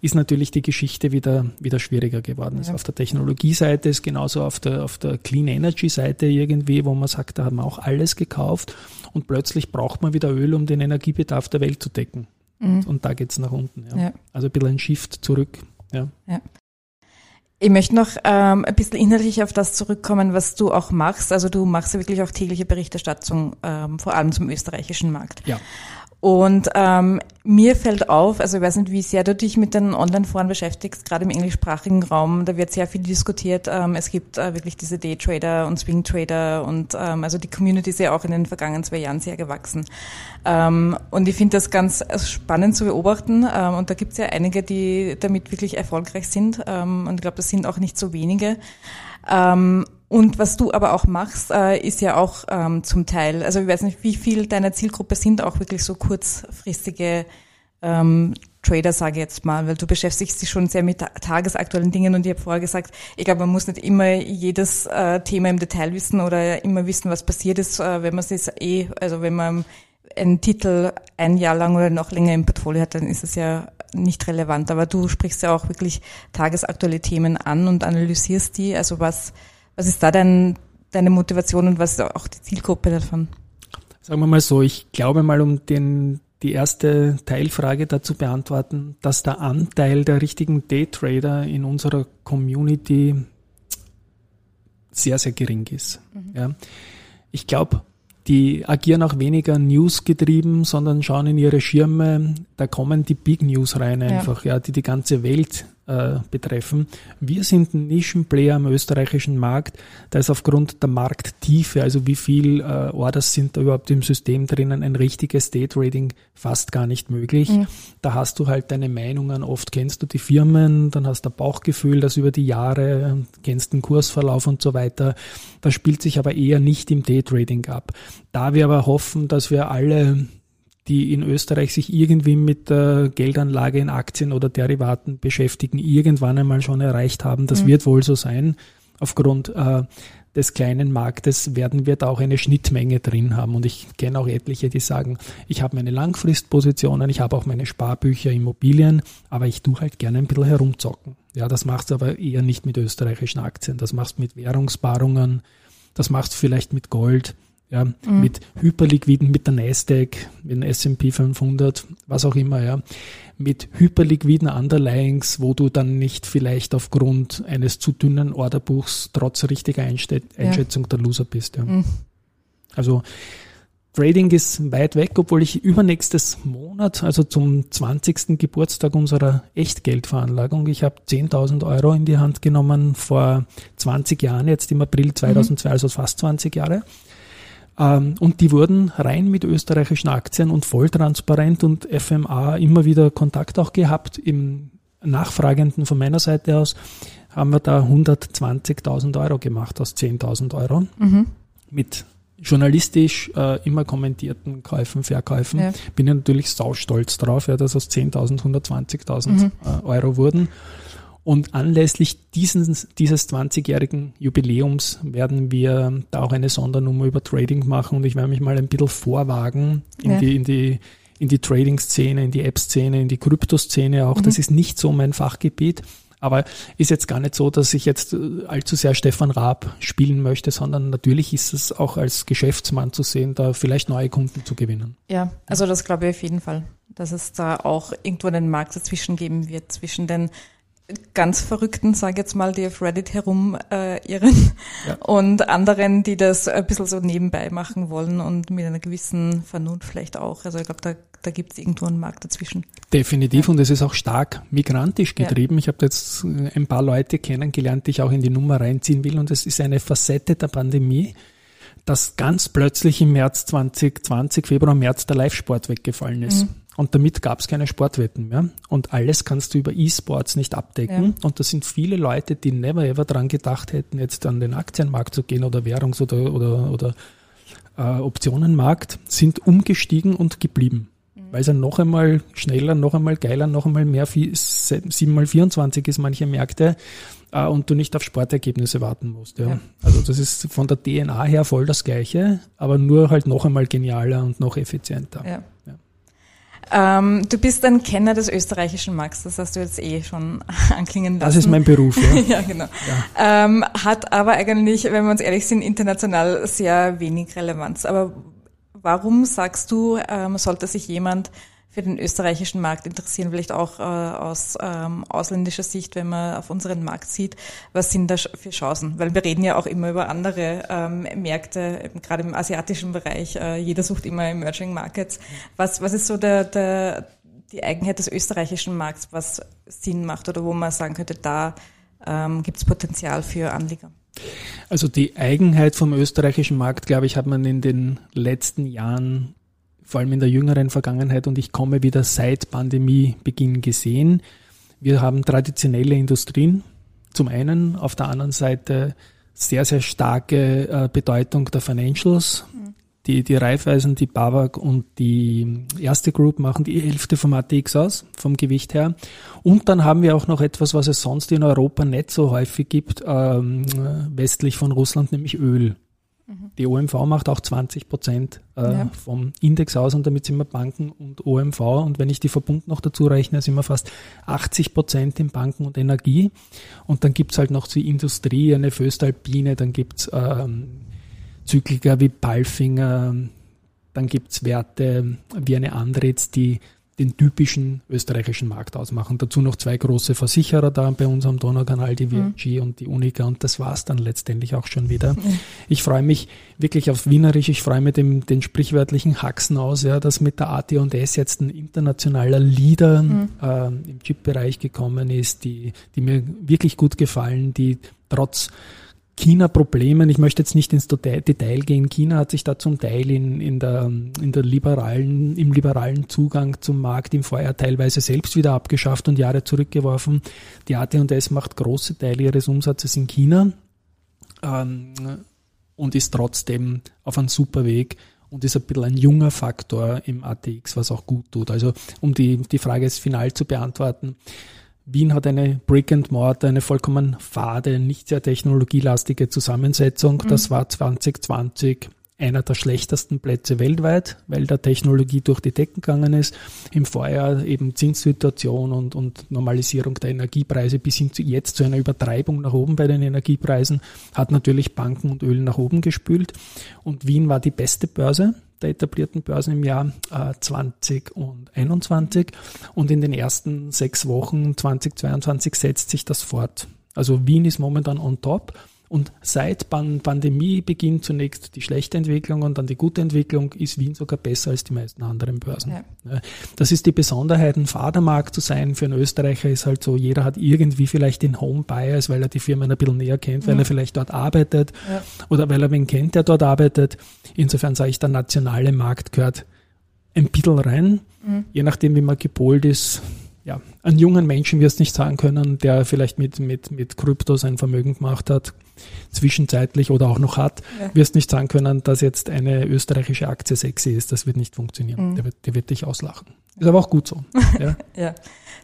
ist natürlich die Geschichte wieder, wieder schwieriger geworden. Ja. Also auf der Technologieseite ist genauso auf der, auf der Clean Energy Seite irgendwie, wo man sagt, da haben wir auch alles gekauft und plötzlich braucht man wieder Öl, um den Energiebedarf der Welt zu decken. Mhm. Und, und, da geht's nach unten. Ja. ja. Also ein bisschen ein Shift zurück. Ja. ja. Ich möchte noch ähm, ein bisschen inhaltlich auf das zurückkommen, was du auch machst. Also du machst ja wirklich auch tägliche Berichterstattung, ähm, vor allem zum österreichischen Markt. Ja. Und ähm, mir fällt auf, also ich weiß nicht, wie sehr du dich mit den Online-Foren beschäftigst, gerade im englischsprachigen Raum, da wird sehr viel diskutiert. Ähm, es gibt äh, wirklich diese Day-Trader und Swing-Trader und ähm, also die Community ist ja auch in den vergangenen zwei Jahren sehr gewachsen. Ähm, und ich finde das ganz spannend zu beobachten. Ähm, und da gibt es ja einige, die damit wirklich erfolgreich sind. Ähm, und ich glaube, das sind auch nicht so wenige. Ähm, und was du aber auch machst, äh, ist ja auch ähm, zum Teil, also ich weiß nicht, wie viel deiner Zielgruppe sind auch wirklich so kurzfristige ähm, Trader, sage ich jetzt mal, weil du beschäftigst dich schon sehr mit tagesaktuellen Dingen und ich habe vorher gesagt, ich glaube, man muss nicht immer jedes äh, Thema im Detail wissen oder immer wissen, was passiert ist, äh, wenn man es eh, also wenn man einen Titel ein Jahr lang oder noch länger im Portfolio hat, dann ist es ja nicht relevant. Aber du sprichst ja auch wirklich tagesaktuelle Themen an und analysierst die. Also was was ist da dein, deine Motivation und was ist auch die Zielgruppe davon? Sagen wir mal so, ich glaube mal, um den, die erste Teilfrage dazu beantworten, dass der Anteil der richtigen Daytrader in unserer Community sehr, sehr gering ist. Mhm. Ja. Ich glaube, die agieren auch weniger newsgetrieben, sondern schauen in ihre Schirme, da kommen die Big News rein einfach, ja, ja die die ganze Welt äh, betreffen. Wir sind ein Nischenplayer am österreichischen Markt. Da ist aufgrund der Markttiefe, also wie viel äh, Orders sind da überhaupt im System drinnen, ein richtiges Day-Trading fast gar nicht möglich. Mhm. Da hast du halt deine Meinungen. Oft kennst du die Firmen, dann hast du ein Bauchgefühl, das über die Jahre, kennst den Kursverlauf und so weiter. Das spielt sich aber eher nicht im Day-Trading ab. Da wir aber hoffen, dass wir alle die in Österreich sich irgendwie mit der Geldanlage in Aktien oder Derivaten beschäftigen, irgendwann einmal schon erreicht haben. Das mhm. wird wohl so sein. Aufgrund äh, des kleinen Marktes werden wir da auch eine Schnittmenge drin haben. Und ich kenne auch etliche, die sagen, ich habe meine Langfristpositionen, ich habe auch meine Sparbücher, Immobilien, aber ich tue halt gerne ein bisschen herumzocken. Ja, das machst du aber eher nicht mit österreichischen Aktien. Das machst du mit Währungspaarungen, das machst du vielleicht mit Gold ja, mhm. mit hyperliquiden, mit der Nasdaq, mit dem S&P 500, was auch immer, ja, mit hyperliquiden Underlyings, wo du dann nicht vielleicht aufgrund eines zu dünnen Orderbuchs trotz richtiger Einschätzung ja. der Loser bist, ja. Mhm. Also, Trading ist weit weg, obwohl ich übernächstes Monat, also zum 20. Geburtstag unserer Echtgeldveranlagung, ich habe 10.000 Euro in die Hand genommen vor 20 Jahren, jetzt im April 2002, mhm. also fast 20 Jahre. Ähm, und die wurden rein mit österreichischen Aktien und voll transparent und FMA immer wieder Kontakt auch gehabt. Im Nachfragenden von meiner Seite aus haben wir da 120.000 Euro gemacht aus 10.000 Euro. Mhm. Mit journalistisch äh, immer kommentierten Käufen, Verkäufen. Ja. Bin ja natürlich saustolz drauf, ja, dass aus 10.000 120.000 mhm. äh, Euro wurden. Und anlässlich dieses, dieses 20-jährigen Jubiläums werden wir da auch eine Sondernummer über Trading machen und ich werde mich mal ein bisschen vorwagen in ja. die, in die, in die Trading-Szene, in die App-Szene, in die Krypto-Szene auch. Mhm. Das ist nicht so mein Fachgebiet, Aber ist jetzt gar nicht so, dass ich jetzt äh, allzu sehr Stefan Raab spielen möchte, sondern natürlich ist es auch als Geschäftsmann zu sehen, da vielleicht neue Kunden zu gewinnen. Ja, also das glaube ich auf jeden Fall, dass es da auch irgendwo einen Markt dazwischen geben wird, zwischen den ganz Verrückten, sage jetzt mal, die auf Reddit herumirren äh, ja. und anderen, die das ein bisschen so nebenbei machen wollen und mit einer gewissen Vernunft vielleicht auch. Also ich glaube, da, da gibt es irgendwo einen Markt dazwischen. Definitiv ja. und es ist auch stark migrantisch getrieben. Ja. Ich habe jetzt ein paar Leute kennengelernt, die ich auch in die Nummer reinziehen will und es ist eine Facette der Pandemie, dass ganz plötzlich im März 2020, Februar, März der Live-Sport weggefallen ist. Mhm. Und damit gab es keine Sportwetten mehr. Und alles kannst du über E-Sports nicht abdecken. Ja. Und das sind viele Leute, die never ever dran gedacht hätten, jetzt an den Aktienmarkt zu gehen oder Währungs- oder, oder, oder äh, Optionenmarkt, sind umgestiegen und geblieben. Mhm. Weil es ja noch einmal schneller, noch einmal geiler, noch einmal mehr, 7 mal 24 ist manche Märkte äh, und du nicht auf Sportergebnisse warten musst. Ja. ja. Also das ist von der DNA her voll das Gleiche, aber nur halt noch einmal genialer und noch effizienter. Ja. Ähm, du bist ein Kenner des österreichischen Markts, das hast du jetzt eh schon anklingen lassen. Das ist mein Beruf, ja. ja, genau. Ja. Ähm, hat aber eigentlich, wenn wir uns ehrlich sind, international sehr wenig Relevanz. Aber warum sagst du, ähm, sollte sich jemand für den österreichischen Markt interessieren, vielleicht auch äh, aus ähm, ausländischer Sicht, wenn man auf unseren Markt sieht, was sind da für Chancen? Weil wir reden ja auch immer über andere ähm, Märkte, gerade im asiatischen Bereich. Äh, jeder sucht immer Emerging Markets. Was, was ist so der, der, die Eigenheit des österreichischen Markts, was Sinn macht oder wo man sagen könnte, da ähm, gibt es Potenzial für Anleger? Also die Eigenheit vom österreichischen Markt, glaube ich, hat man in den letzten Jahren vor allem in der jüngeren Vergangenheit und ich komme wieder seit Pandemiebeginn gesehen. Wir haben traditionelle Industrien zum einen, auf der anderen Seite sehr, sehr starke äh, Bedeutung der Financials. Mhm. Die, die Raiffeisen, die BAWAG und die erste Group machen die Hälfte vom ATX aus, vom Gewicht her. Und dann haben wir auch noch etwas, was es sonst in Europa nicht so häufig gibt, ähm, westlich von Russland, nämlich Öl. Die OMV macht auch 20 Prozent äh, ja. vom Index aus und damit sind wir Banken und OMV. Und wenn ich die Verbund noch dazu rechne, sind wir fast 80 Prozent in Banken und Energie. Und dann gibt's halt noch die Industrie, eine Föstalpine, dann gibt's ähm, Zykliker wie Palfinger, dann gibt's Werte wie eine Andritz, die den typischen österreichischen Markt ausmachen. Dazu noch zwei große Versicherer da bei uns am Donaukanal, die VG mhm. und die Unica und das war's dann letztendlich auch schon wieder. Mhm. Ich freue mich wirklich auf Wienerisch, ich freue mich dem, den sprichwörtlichen Haxen aus, ja, dass mit der AT&S jetzt ein internationaler Leader mhm. äh, im Chip-Bereich gekommen ist, die, die mir wirklich gut gefallen, die trotz China-Problemen. Ich möchte jetzt nicht ins Detail gehen. China hat sich da zum Teil in, in, der, in der liberalen, im liberalen Zugang zum Markt im Vorjahr teilweise selbst wieder abgeschafft und Jahre zurückgeworfen. Die AT&S macht große Teile ihres Umsatzes in China ähm, und ist trotzdem auf einem super Weg und ist ein bisschen ein junger Faktor im ATX, was auch gut tut. Also um die, die Frage jetzt final zu beantworten, Wien hat eine Brick and Mortar, eine vollkommen fade, nicht sehr technologielastige Zusammensetzung. Mhm. Das war 2020 einer der schlechtesten Plätze weltweit, weil der Technologie durch die Decken gegangen ist. Im Vorjahr eben Zinssituation und, und Normalisierung der Energiepreise bis hin zu jetzt zu einer Übertreibung nach oben bei den Energiepreisen hat natürlich Banken und Öl nach oben gespült. Und Wien war die beste Börse der etablierten Börsen im Jahr äh, 2021 und in den ersten sechs Wochen 2022 setzt sich das fort. Also Wien ist momentan on top und seit Pandemie beginnt zunächst die schlechte Entwicklung und dann die gute Entwicklung, ist Wien sogar besser als die meisten anderen Börsen. Ja. Das ist die Besonderheit, ein Vatermarkt zu sein für einen Österreicher ist halt so, jeder hat irgendwie vielleicht den Home Bias, weil er die Firma ein bisschen näher kennt, weil mhm. er vielleicht dort arbeitet ja. oder weil er wen kennt, der dort arbeitet. Insofern sage ich, der nationale Markt gehört ein bisschen rein, mhm. je nachdem, wie man gepolt ist, ja, einen jungen Menschen wirst nicht sagen können, der vielleicht mit, mit, mit Krypto sein Vermögen gemacht hat, zwischenzeitlich oder auch noch hat, ja. wirst nicht sagen können, dass jetzt eine österreichische Aktie sexy ist. Das wird nicht funktionieren. Mhm. Der, wird, der wird dich auslachen. Ist aber auch gut so. Ja. ja.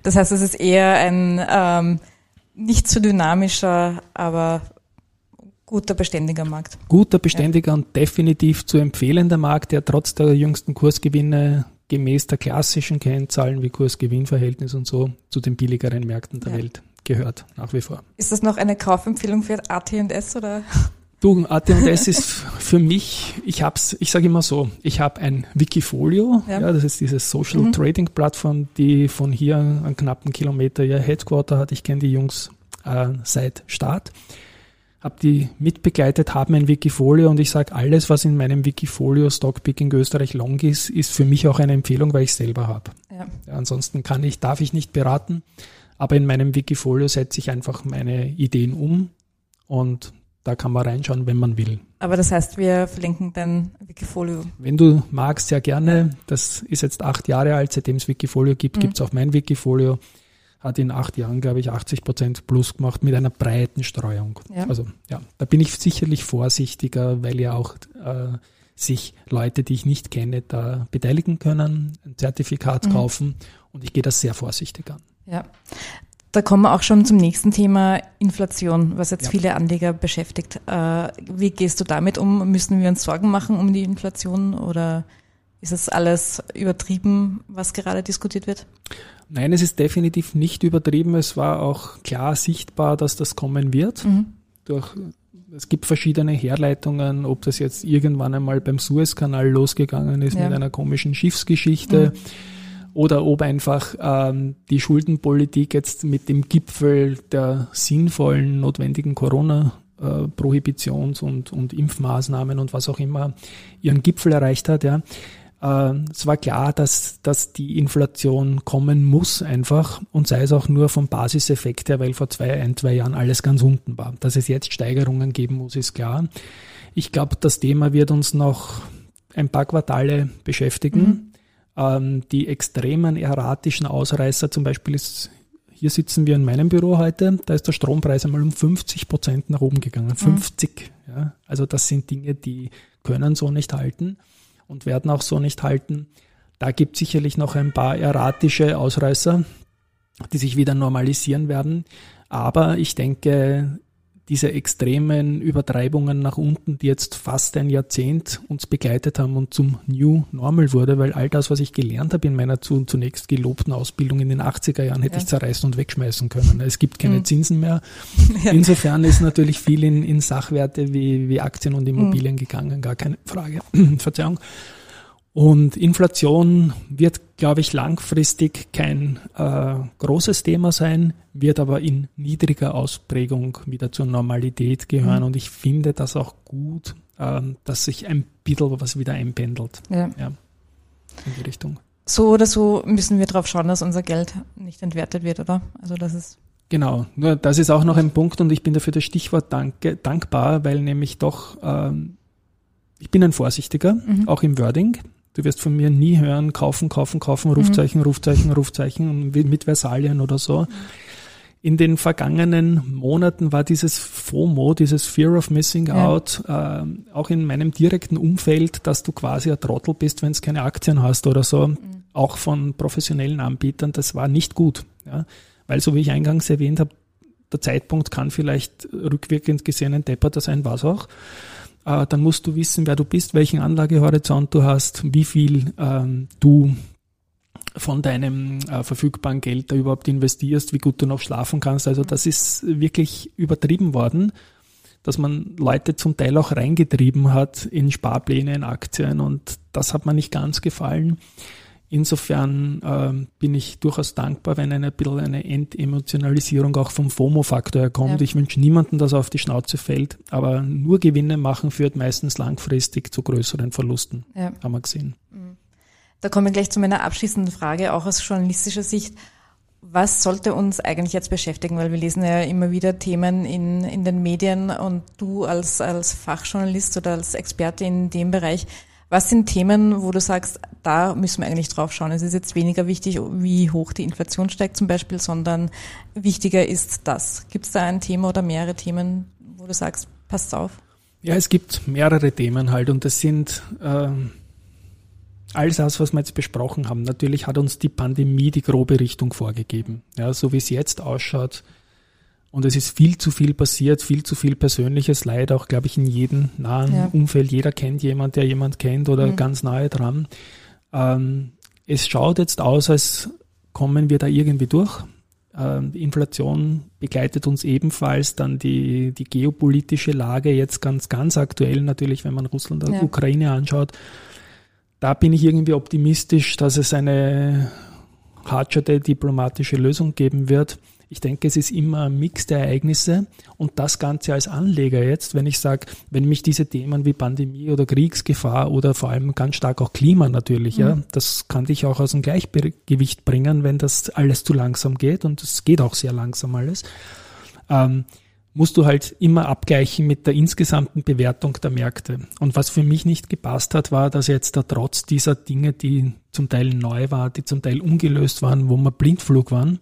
Das heißt, es ist eher ein ähm, nicht zu so dynamischer, aber guter, beständiger Markt. Guter, beständiger ja. und definitiv zu empfehlender Markt, der trotz der jüngsten Kursgewinne gemäß der klassischen Kennzahlen wie Kurs-Gewinn-Verhältnis und so zu den billigeren Märkten der ja. Welt gehört, nach wie vor. Ist das noch eine Kaufempfehlung für AT&S oder? Du, AT&S ist für mich, ich hab's, ich sage immer so, ich habe ein Wikifolio, ja. ja. das ist diese Social mhm. Trading Plattform, die von hier einen knappen Kilometer ihr Headquarter hat. Ich kenne die Jungs äh, seit Start, habe die mitbegleitet, haben ein Wikifolio und ich sage, alles, was in meinem Wikifolio Stockpicking Österreich Long ist, ist für mich auch eine Empfehlung, weil ich selber habe. Ja. ja. ansonsten kann ich, darf ich nicht beraten, aber in meinem Wikifolio setze ich einfach meine Ideen um und da kann man reinschauen, wenn man will. Aber das heißt, wir verlinken dein Wikifolio. Wenn du magst, sehr gerne. Das ist jetzt acht Jahre alt, seitdem es Wikifolio gibt, mhm. gibt es auch mein Wikifolio. Hat in acht Jahren, glaube ich, 80 Prozent plus gemacht mit einer breiten Streuung. Ja. Also ja, da bin ich sicherlich vorsichtiger, weil ja auch äh, sich Leute, die ich nicht kenne, da beteiligen können, ein Zertifikat mhm. kaufen und ich gehe das sehr vorsichtig an. Ja. Da kommen wir auch schon zum nächsten Thema Inflation, was jetzt ja. viele Anleger beschäftigt. Äh, wie gehst du damit um? Müssen wir uns Sorgen machen um die Inflation oder ist es alles übertrieben, was gerade diskutiert wird? Nein, es ist definitiv nicht übertrieben. Es war auch klar sichtbar, dass das kommen wird. Mhm. Durch, es gibt verschiedene Herleitungen, ob das jetzt irgendwann einmal beim Suezkanal losgegangen ist ja. mit einer komischen Schiffsgeschichte. Mhm oder ob einfach ähm, die Schuldenpolitik jetzt mit dem Gipfel der sinnvollen, notwendigen Corona Prohibitions- und, und Impfmaßnahmen und was auch immer ihren Gipfel erreicht hat. Ja. Äh, es war klar, dass, dass die Inflation kommen muss einfach und sei es auch nur vom Basiseffekt her, weil vor zwei, ein, zwei Jahren alles ganz unten war. Dass es jetzt Steigerungen geben muss, ist klar. Ich glaube, das Thema wird uns noch ein paar Quartale beschäftigen. Mhm. Ähm, die extremen erratischen Ausreißer, zum Beispiel ist, hier sitzen wir in meinem Büro heute, da ist der Strompreis einmal um 50 Prozent nach oben gegangen. 50. Mhm. Ja. Also das sind Dinge, die können so nicht halten und werden auch so nicht halten. Da gibt es sicherlich noch ein paar erratische Ausreißer, die sich wieder normalisieren werden. Aber ich denke, diese extremen Übertreibungen nach unten, die jetzt fast ein Jahrzehnt uns begleitet haben und zum New Normal wurde, weil all das, was ich gelernt habe in meiner zunächst gelobten Ausbildung in den 80er Jahren, hätte ja. ich zerreißen und wegschmeißen können. Es gibt keine mhm. Zinsen mehr. Insofern ist natürlich viel in, in Sachwerte wie, wie Aktien und Immobilien mhm. gegangen, gar keine Frage. Verzeihung. Und Inflation wird, glaube ich, langfristig kein äh, großes Thema sein, wird aber in niedriger Ausprägung wieder zur Normalität gehören. Mhm. Und ich finde das auch gut, äh, dass sich ein bisschen was wieder einpendelt. Ja. ja. In die Richtung. So oder so müssen wir darauf schauen, dass unser Geld nicht entwertet wird, oder? Also das ist Genau, nur das ist auch noch ein Punkt und ich bin dafür das Stichwort danke, dankbar, weil nämlich doch, ähm, ich bin ein Vorsichtiger, mhm. auch im Wording. Du wirst von mir nie hören, kaufen, kaufen, kaufen, Rufzeichen, mhm. Rufzeichen, Rufzeichen mit Versalien oder so. In den vergangenen Monaten war dieses FOMO, dieses Fear of Missing ja. Out, äh, auch in meinem direkten Umfeld, dass du quasi ein Trottel bist, wenn es keine Aktien hast oder so, mhm. auch von professionellen Anbietern, das war nicht gut. Ja? Weil, so wie ich eingangs erwähnt habe, der Zeitpunkt kann vielleicht rückwirkend gesehen ein Depper sein, was auch. Äh, dann musst du wissen, wer du bist, welchen Anlagehorizont du hast, wie viel ähm, du von deinem äh, verfügbaren Geld da überhaupt investierst, wie gut du noch schlafen kannst. Also das ist wirklich übertrieben worden, dass man Leute zum Teil auch reingetrieben hat in Sparpläne, in Aktien und das hat mir nicht ganz gefallen. Insofern äh, bin ich durchaus dankbar, wenn eine bisschen eine Entemotionalisierung auch vom FOMO-Faktor kommt. Ja. Ich wünsche niemandem, dass er auf die Schnauze fällt, aber nur Gewinne machen führt meistens langfristig zu größeren Verlusten, ja. haben wir gesehen. Mhm. Da komme ich gleich zu meiner abschließenden Frage, auch aus journalistischer Sicht. Was sollte uns eigentlich jetzt beschäftigen? Weil wir lesen ja immer wieder Themen in, in den Medien und du als, als Fachjournalist oder als Experte in dem Bereich, was sind Themen, wo du sagst, da müssen wir eigentlich drauf schauen? Es ist jetzt weniger wichtig, wie hoch die Inflation steigt zum Beispiel, sondern wichtiger ist das. Gibt es da ein Thema oder mehrere Themen, wo du sagst, passt auf? Ja, es gibt mehrere Themen halt und das sind äh, alles das, was wir jetzt besprochen haben. Natürlich hat uns die Pandemie die grobe Richtung vorgegeben. Ja, so wie es jetzt ausschaut, und es ist viel zu viel passiert, viel zu viel persönliches Leid, auch, glaube ich, in jedem nahen ja. Umfeld. Jeder kennt jemand, der jemand kennt oder mhm. ganz nahe dran. Ähm, es schaut jetzt aus, als kommen wir da irgendwie durch. Ähm, die Inflation begleitet uns ebenfalls, dann die, die geopolitische Lage jetzt ganz, ganz aktuell natürlich, wenn man Russland und ja. Ukraine anschaut. Da bin ich irgendwie optimistisch, dass es eine hartscherte diplomatische Lösung geben wird. Ich denke, es ist immer ein Mix der Ereignisse und das Ganze als Anleger jetzt, wenn ich sage, wenn mich diese Themen wie Pandemie oder Kriegsgefahr oder vor allem ganz stark auch Klima natürlich, mhm. ja, das kann dich auch aus dem Gleichgewicht bringen, wenn das alles zu langsam geht und es geht auch sehr langsam alles. Ähm, musst du halt immer abgleichen mit der insgesamten Bewertung der Märkte. Und was für mich nicht gepasst hat, war, dass jetzt da trotz dieser Dinge, die zum Teil neu waren, die zum Teil ungelöst waren, wo wir Blindflug waren,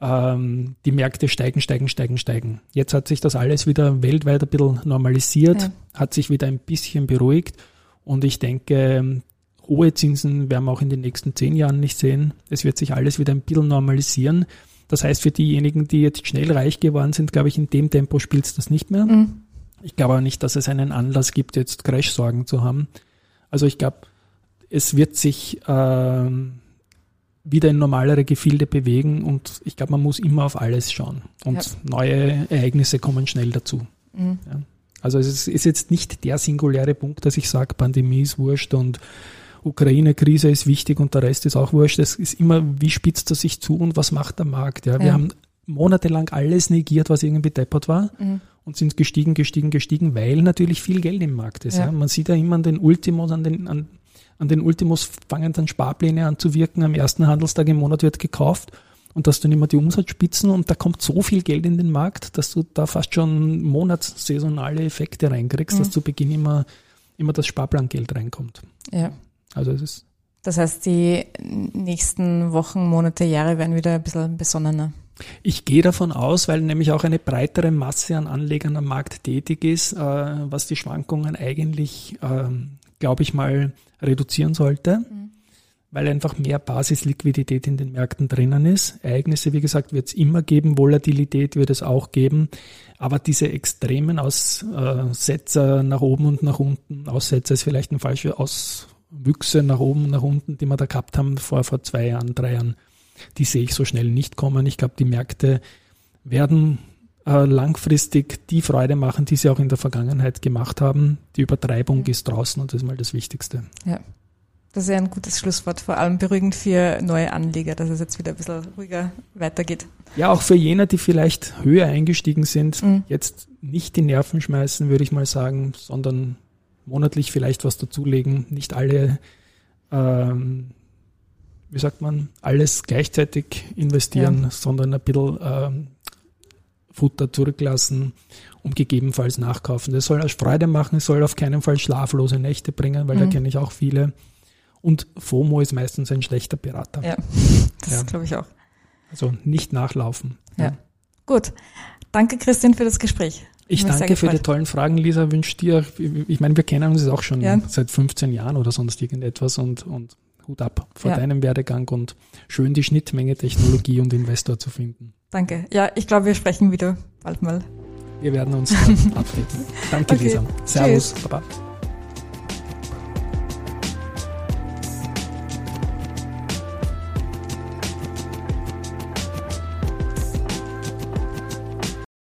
ähm, die Märkte steigen, steigen, steigen, steigen. Jetzt hat sich das alles wieder weltweit ein bisschen normalisiert, ja. hat sich wieder ein bisschen beruhigt und ich denke, hohe Zinsen werden wir auch in den nächsten zehn Jahren nicht sehen. Es wird sich alles wieder ein bisschen normalisieren. Das heißt, für diejenigen, die jetzt schnell reich geworden sind, glaube ich, in dem Tempo spielt es das nicht mehr. Mhm. Ich glaube aber nicht, dass es einen Anlass gibt, jetzt Crash-Sorgen zu haben. Also ich glaube, es wird sich ähm, wieder in normalere Gefilde bewegen und ich glaube, man muss immer auf alles schauen. Und ja. neue Ereignisse kommen schnell dazu. Mhm. Ja. Also es ist jetzt nicht der singuläre Punkt, dass ich sage, Pandemie ist wurscht und Ukraine-Krise ist wichtig und der Rest ist auch wurscht. Es ist immer, wie spitzt er sich zu und was macht der Markt? Ja, wir ja. haben monatelang alles negiert, was irgendwie deppert war mhm. und sind gestiegen, gestiegen, gestiegen, weil natürlich viel Geld im Markt ist. Ja. ja. Man sieht ja immer an den Ultimos, an den, an, an den Ultimos fangen dann Sparpläne an zu wirken. Am ersten Handelstag im Monat wird gekauft und das dann immer die Umsatzspitzen und da kommt so viel Geld in den Markt, dass du da fast schon monatssaisonale Effekte reinkriegst, mhm. dass zu Beginn immer, immer das Sparplangeld reinkommt. Ja. Also es ist. Das heißt, die nächsten Wochen, Monate, Jahre werden wieder ein bisschen besonnener. Ich gehe davon aus, weil nämlich auch eine breitere Masse an Anlegern am Markt tätig ist, äh, was die Schwankungen eigentlich, äh, glaube ich mal, reduzieren sollte, mhm. weil einfach mehr Basisliquidität in den Märkten drinnen ist. Ereignisse, wie gesagt, wird es immer geben, Volatilität wird es auch geben, aber diese extremen Aussetzer nach oben und nach unten, Aussetzer ist vielleicht ein falscher Auswüchse nach oben und nach unten, die wir da gehabt haben vor, vor zwei Jahren, drei Jahren, die sehe ich so schnell nicht kommen. Ich glaube, die Märkte werden äh, langfristig die Freude machen, die sie auch in der Vergangenheit gemacht haben. Die Übertreibung ist draußen und das ist mal das Wichtigste. Ja. Das ist ja ein gutes Schlusswort, vor allem beruhigend für neue Anleger, dass es jetzt wieder ein bisschen ruhiger weitergeht. Ja, auch für jene, die vielleicht höher eingestiegen sind, mhm. jetzt nicht die Nerven schmeißen, würde ich mal sagen, sondern monatlich vielleicht was dazulegen. Nicht alle, ähm, wie sagt man, alles gleichzeitig investieren, ja. sondern ein bisschen ähm, Futter zurücklassen und gegebenenfalls nachkaufen. Das soll euch Freude machen, es soll auf keinen Fall schlaflose Nächte bringen, weil mhm. da kenne ich auch viele. Und FOMO ist meistens ein schlechter Berater. Ja, das ja. glaube ich auch. Also nicht nachlaufen. Ja. ja. Gut. Danke, Christian, für das Gespräch. Ich danke für die tollen Fragen, Lisa. Wünsche dir, ich meine, wir kennen uns auch schon ja. seit 15 Jahren oder sonst irgendetwas und, und Hut ab vor deinem Werdegang und schön die Schnittmenge Technologie und Investor zu finden. Danke. Ja, ich glaube, wir sprechen wieder bald mal. Wir werden uns updaten. Danke, okay. Lisa. Servus. Tschüss. Baba.